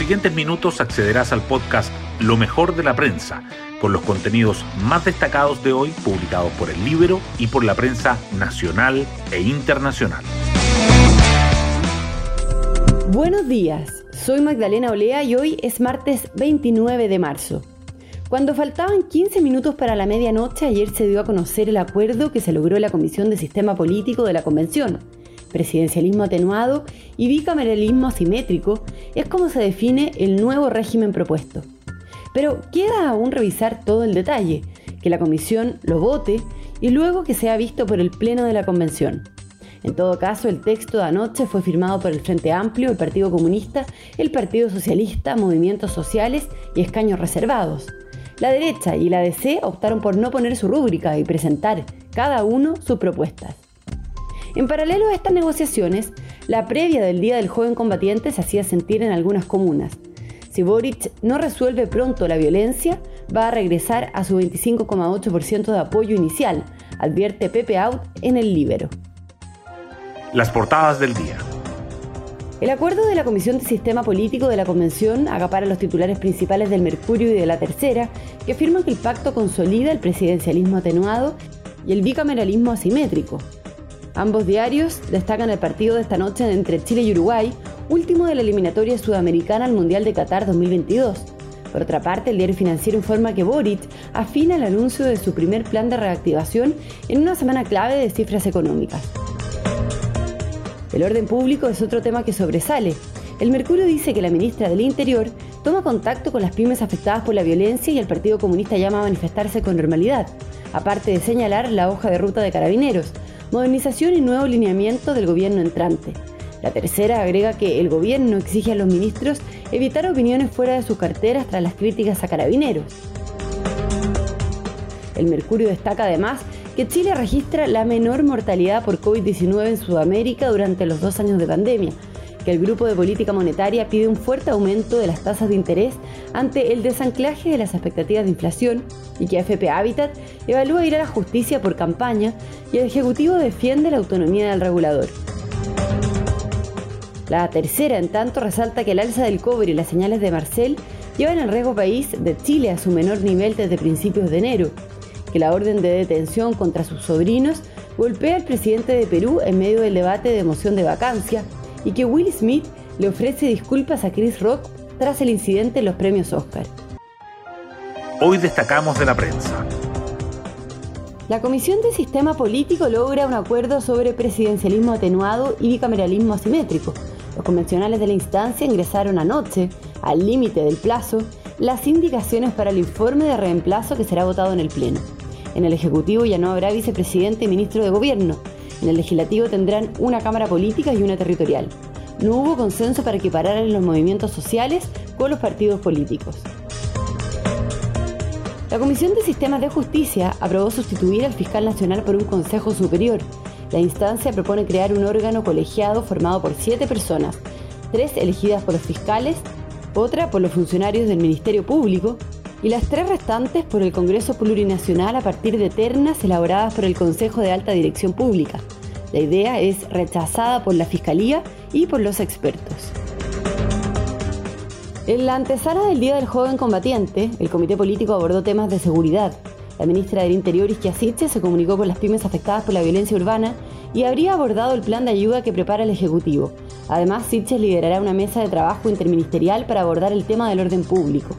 siguientes minutos accederás al podcast Lo mejor de la prensa, con los contenidos más destacados de hoy publicados por el libro y por la prensa nacional e internacional. Buenos días, soy Magdalena Olea y hoy es martes 29 de marzo. Cuando faltaban 15 minutos para la medianoche, ayer se dio a conocer el acuerdo que se logró en la Comisión de Sistema Político de la Convención presidencialismo atenuado y bicameralismo asimétrico es como se define el nuevo régimen propuesto. Pero queda aún revisar todo el detalle, que la comisión lo vote y luego que sea visto por el Pleno de la Convención. En todo caso, el texto de anoche fue firmado por el Frente Amplio, el Partido Comunista, el Partido Socialista, Movimientos Sociales y escaños reservados. La derecha y la DC optaron por no poner su rúbrica y presentar cada uno sus propuestas. En paralelo a estas negociaciones, la previa del Día del Joven Combatiente se hacía sentir en algunas comunas. Si Boric no resuelve pronto la violencia, va a regresar a su 25,8% de apoyo inicial, advierte Pepe Out en el Libero. Las portadas del día. El acuerdo de la Comisión de Sistema Político de la Convención acapara los titulares principales del Mercurio y de la Tercera, que afirman que el pacto consolida el presidencialismo atenuado y el bicameralismo asimétrico, Ambos diarios destacan el partido de esta noche entre Chile y Uruguay, último de la eliminatoria sudamericana al Mundial de Qatar 2022. Por otra parte, el diario financiero informa que Boric afina el anuncio de su primer plan de reactivación en una semana clave de cifras económicas. El orden público es otro tema que sobresale. El Mercurio dice que la ministra del Interior toma contacto con las pymes afectadas por la violencia y el Partido Comunista llama a manifestarse con normalidad, aparte de señalar la hoja de ruta de carabineros, modernización y nuevo lineamiento del gobierno entrante. La tercera agrega que el gobierno exige a los ministros evitar opiniones fuera de sus carteras tras las críticas a carabineros. El Mercurio destaca además que Chile registra la menor mortalidad por COVID-19 en Sudamérica durante los dos años de pandemia, que el Grupo de Política Monetaria pide un fuerte aumento de las tasas de interés ante el desanclaje de las expectativas de inflación y que AFP Habitat evalúa ir a la justicia por campaña y el Ejecutivo defiende la autonomía del regulador. La tercera, en tanto, resalta que el alza del cobre y las señales de Marcel llevan al riesgo país de Chile a su menor nivel desde principios de enero, que la orden de detención contra sus sobrinos golpea al presidente de Perú en medio del debate de moción de vacancia y que Will Smith le ofrece disculpas a Chris Rock tras el incidente en los premios Oscar. Hoy destacamos de la prensa. La Comisión de Sistema Político logra un acuerdo sobre presidencialismo atenuado y bicameralismo asimétrico. Los convencionales de la instancia ingresaron anoche, al límite del plazo, las indicaciones para el informe de reemplazo que será votado en el Pleno. En el Ejecutivo ya no habrá vicepresidente y ministro de Gobierno, en el legislativo tendrán una Cámara Política y una territorial. No hubo consenso para equiparar los movimientos sociales con los partidos políticos. La Comisión de Sistemas de Justicia aprobó sustituir al fiscal nacional por un Consejo Superior. La instancia propone crear un órgano colegiado formado por siete personas, tres elegidas por los fiscales, otra por los funcionarios del Ministerio Público y las tres restantes por el Congreso Plurinacional a partir de ternas elaboradas por el Consejo de Alta Dirección Pública. La idea es rechazada por la Fiscalía y por los expertos. En la antesala del Día del Joven Combatiente, el Comité Político abordó temas de seguridad. La ministra del Interior, Isquia se comunicó con las pymes afectadas por la violencia urbana y habría abordado el plan de ayuda que prepara el Ejecutivo. Además, Sitches liderará una mesa de trabajo interministerial para abordar el tema del orden público.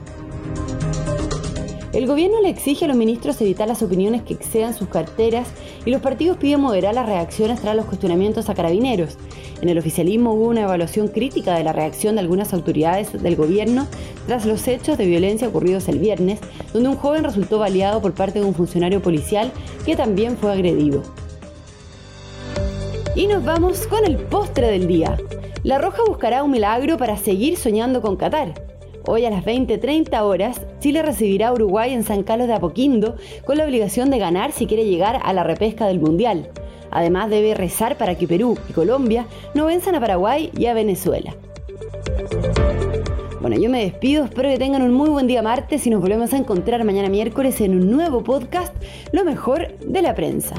El gobierno le exige a los ministros evitar las opiniones que excedan sus carteras y los partidos piden moderar las reacciones tras los cuestionamientos a carabineros. En el oficialismo hubo una evaluación crítica de la reacción de algunas autoridades del gobierno tras los hechos de violencia ocurridos el viernes, donde un joven resultó baleado por parte de un funcionario policial que también fue agredido. Y nos vamos con el postre del día. La Roja buscará un milagro para seguir soñando con Qatar. Hoy a las 20.30 horas, Chile recibirá a Uruguay en San Carlos de Apoquindo con la obligación de ganar si quiere llegar a la repesca del Mundial. Además debe rezar para que Perú y Colombia no venzan a Paraguay y a Venezuela. Bueno, yo me despido, espero que tengan un muy buen día martes y nos volvemos a encontrar mañana miércoles en un nuevo podcast, Lo mejor de la prensa.